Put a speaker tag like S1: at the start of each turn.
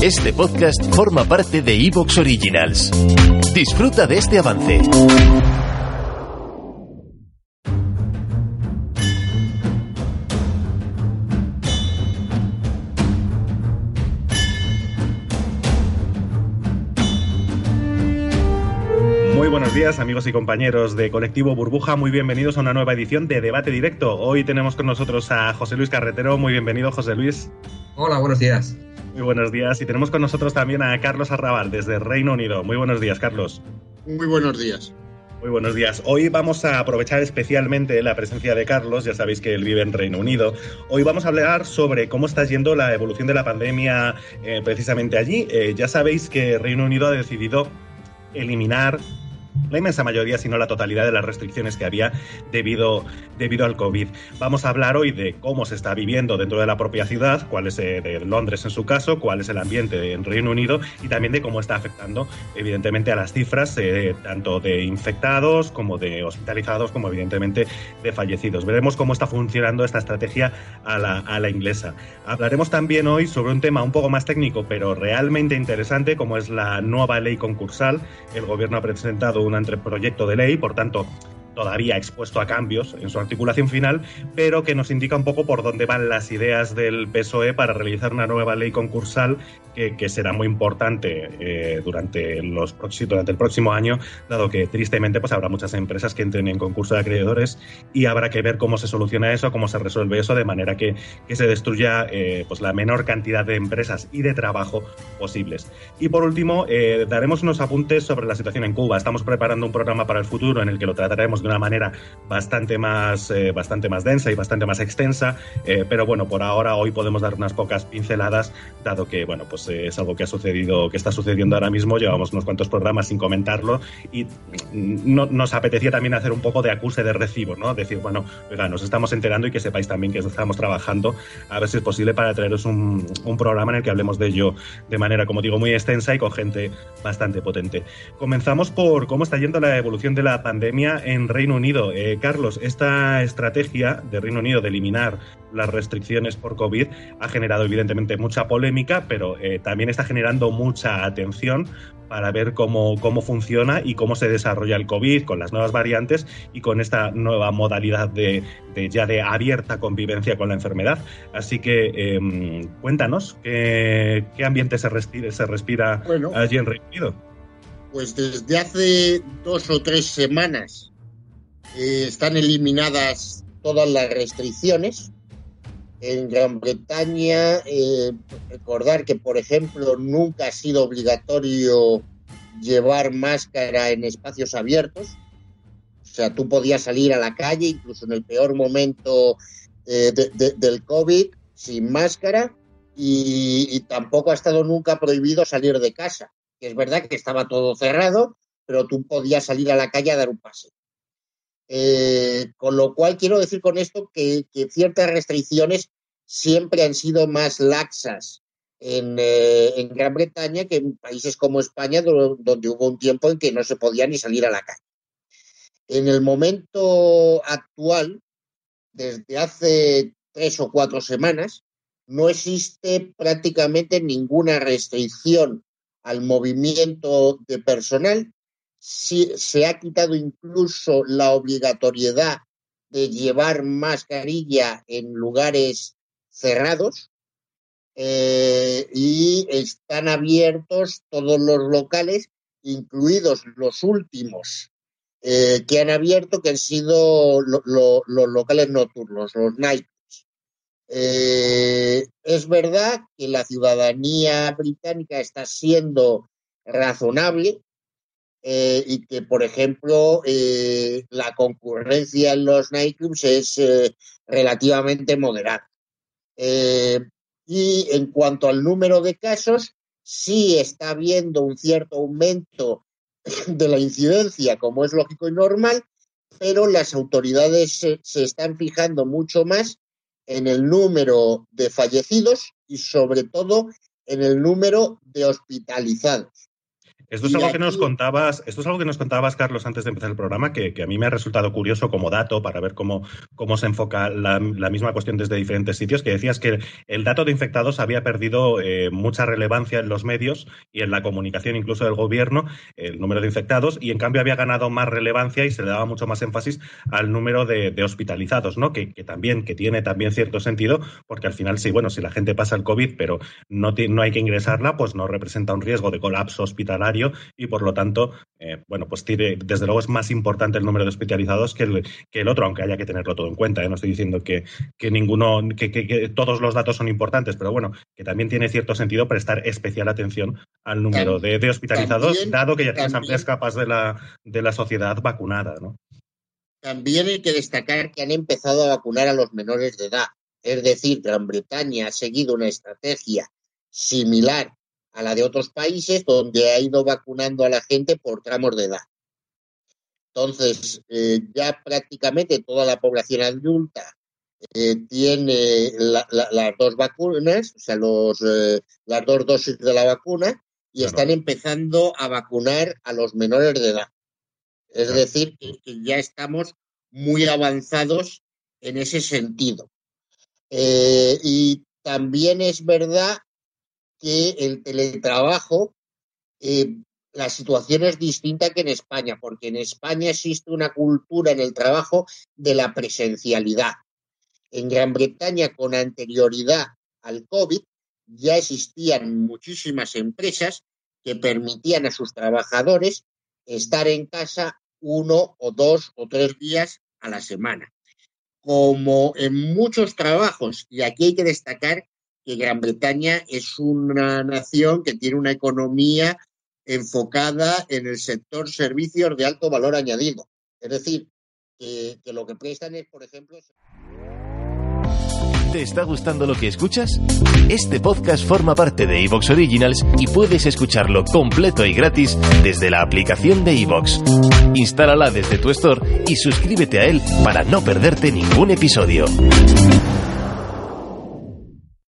S1: Este podcast forma parte de Evox Originals. Disfruta de este avance.
S2: Muy buenos días amigos y compañeros de Colectivo Burbuja, muy bienvenidos a una nueva edición de Debate Directo. Hoy tenemos con nosotros a José Luis Carretero, muy bienvenido José Luis.
S3: Hola, buenos días.
S2: Muy buenos días y tenemos con nosotros también a Carlos Arrabal desde Reino Unido. Muy buenos días Carlos.
S4: Muy buenos días.
S2: Muy buenos días. Hoy vamos a aprovechar especialmente la presencia de Carlos, ya sabéis que él vive en Reino Unido. Hoy vamos a hablar sobre cómo está yendo la evolución de la pandemia eh, precisamente allí. Eh, ya sabéis que Reino Unido ha decidido eliminar la inmensa mayoría, si no la totalidad de las restricciones que había debido, debido al COVID. Vamos a hablar hoy de cómo se está viviendo dentro de la propia ciudad, cuál es eh, de Londres en su caso, cuál es el ambiente en Reino Unido y también de cómo está afectando, evidentemente, a las cifras eh, tanto de infectados como de hospitalizados, como evidentemente de fallecidos. Veremos cómo está funcionando esta estrategia a la, a la inglesa. Hablaremos también hoy sobre un tema un poco más técnico, pero realmente interesante, como es la nueva ley concursal. El gobierno ha presentado un anteproyecto de ley, por tanto, todavía expuesto a cambios en su articulación final, pero que nos indica un poco por dónde van las ideas del PSOE para realizar una nueva ley concursal que, será muy importante eh, durante, los durante el próximo año, dado que tristemente pues, habrá muchas empresas que entren en concurso de acreedores y habrá que ver cómo se soluciona eso, cómo se resuelve eso, de manera que, que se destruya eh, pues, la menor cantidad de empresas y de trabajo posibles. Y por último, eh, daremos unos apuntes sobre la situación en Cuba. Estamos preparando un programa para el futuro en el que lo trataremos de una manera bastante más, eh, bastante más densa y bastante más extensa, eh, pero bueno, por ahora hoy podemos dar unas pocas pinceladas, dado que bueno, pues eh, es algo que ha sucedido, que está sucediendo ahora mismo, llevamos unos cuantos programas sin comentarlo y no, nos apetecía también hacer un poco de acuse de recibo, ¿no? Decir, bueno, oiga, nos estamos enterando y que sepáis también que estamos trabajando a ver si es posible para traeros un, un programa en el que hablemos de ello de manera, como digo, muy extensa y con gente bastante potente. Comenzamos por cómo está yendo la evolución de la pandemia en Reino Unido. Eh, Carlos, esta estrategia de Reino Unido de eliminar las restricciones por COVID ha generado evidentemente mucha polémica, pero eh, también está generando mucha atención para ver cómo, cómo funciona y cómo se desarrolla el COVID con las nuevas variantes y con esta nueva modalidad de, de ya de abierta convivencia con la enfermedad. Así que eh, cuéntanos qué, qué, ambiente se respira, se respira bueno, allí en Reino Unido.
S4: Pues desde hace dos o tres semanas eh, están eliminadas todas las restricciones. En Gran Bretaña, eh, recordar que, por ejemplo, nunca ha sido obligatorio llevar máscara en espacios abiertos. O sea, tú podías salir a la calle, incluso en el peor momento eh, de, de, del COVID, sin máscara, y, tampoco ha estado nunca prohibido salir de casa. Es verdad que estaba todo cerrado, pero tú podías salir a la calle a dar un paseo. Eh, con lo cual quiero decir con esto que, ciertas restricciones siempre han sido más laxas en, eh, en, Gran Bretaña que en países como España, donde hubo un tiempo en que no se podía ni salir a la calle. En el momento actual, desde hace tres o cuatro semanas, no existe prácticamente ninguna restricción al movimiento de personal se ha quitado incluso la obligatoriedad de llevar mascarilla en lugares cerrados eh, y están abiertos todos los locales, incluidos los últimos eh, que han abierto, que han sido lo, lo, los locales nocturnos, los nightclubs. Eh, es verdad que la ciudadanía británica está siendo razonable eh, y que, por ejemplo, eh, la concurrencia en los nightclubs es eh, relativamente moderada. Y en cuanto al número de casos, sí está habiendo un cierto aumento de la incidencia, como es lógico y normal, pero las autoridades se están fijando mucho más en el número de fallecidos y sobre todo en el número de hospitalizados.
S2: Esto es algo que nos contabas, esto es algo que nos contabas, Carlos, antes de empezar el programa, que, a mí me ha resultado curioso como dato para ver cómo, cómo se enfoca la, misma cuestión desde diferentes sitios, que decías que el dato de infectados había perdido eh, mucha relevancia en los medios y en la comunicación incluso del gobierno, el número de infectados, y en cambio había ganado más relevancia y se le daba mucho más énfasis al número de, hospitalizados, ¿no? Que, también, que tiene también cierto sentido, porque al final, sí, bueno, si la gente pasa el COVID, pero no, no hay que ingresarla, pues no representa un riesgo de colapso hospitalario y por lo tanto, eh, bueno, pues tiene, desde luego es más importante el número de hospitalizados que el, que el otro, aunque haya que tenerlo todo en cuenta. ¿eh? No estoy diciendo que, que ninguno, que, que, todos los datos son importantes, pero bueno, que también tiene cierto sentido prestar especial atención al número de, de, hospitalizados, dado que ya tienes amplias capas de la, de la sociedad vacunada, ¿no?
S4: También hay que destacar que han empezado a vacunar a los menores de edad. Es decir, Gran Bretaña ha seguido una estrategia similar a la de otros países donde ha ido vacunando a la gente por tramos de edad. Entonces, eh, ya prácticamente toda la población adulta eh, tiene las dos vacunas, o sea, los, eh, las dos dosis de la vacuna, y están empezando a vacunar a los menores de edad. Es decir, que, ya estamos muy avanzados en ese sentido. y también es verdad que el teletrabajo, eh, la situación es distinta que en España, porque en España existe una cultura en el trabajo de la presencialidad. En Gran Bretaña, con anterioridad al COVID, ya existían muchísimas empresas que permitían a sus trabajadores estar en casa uno o dos o tres días a la semana. Como en muchos trabajos, y aquí hay que destacar que Gran Bretaña es una nación que tiene una economía enfocada en el sector servicios de alto valor añadido. Es decir, que, lo que prestan es, por ejemplo...
S1: ¿Te está gustando lo que escuchas? Este podcast forma parte de Evox Originals y puedes escucharlo completo y gratis desde la aplicación de Evox. Instálala desde tu store y suscríbete a él para no perderte ningún episodio.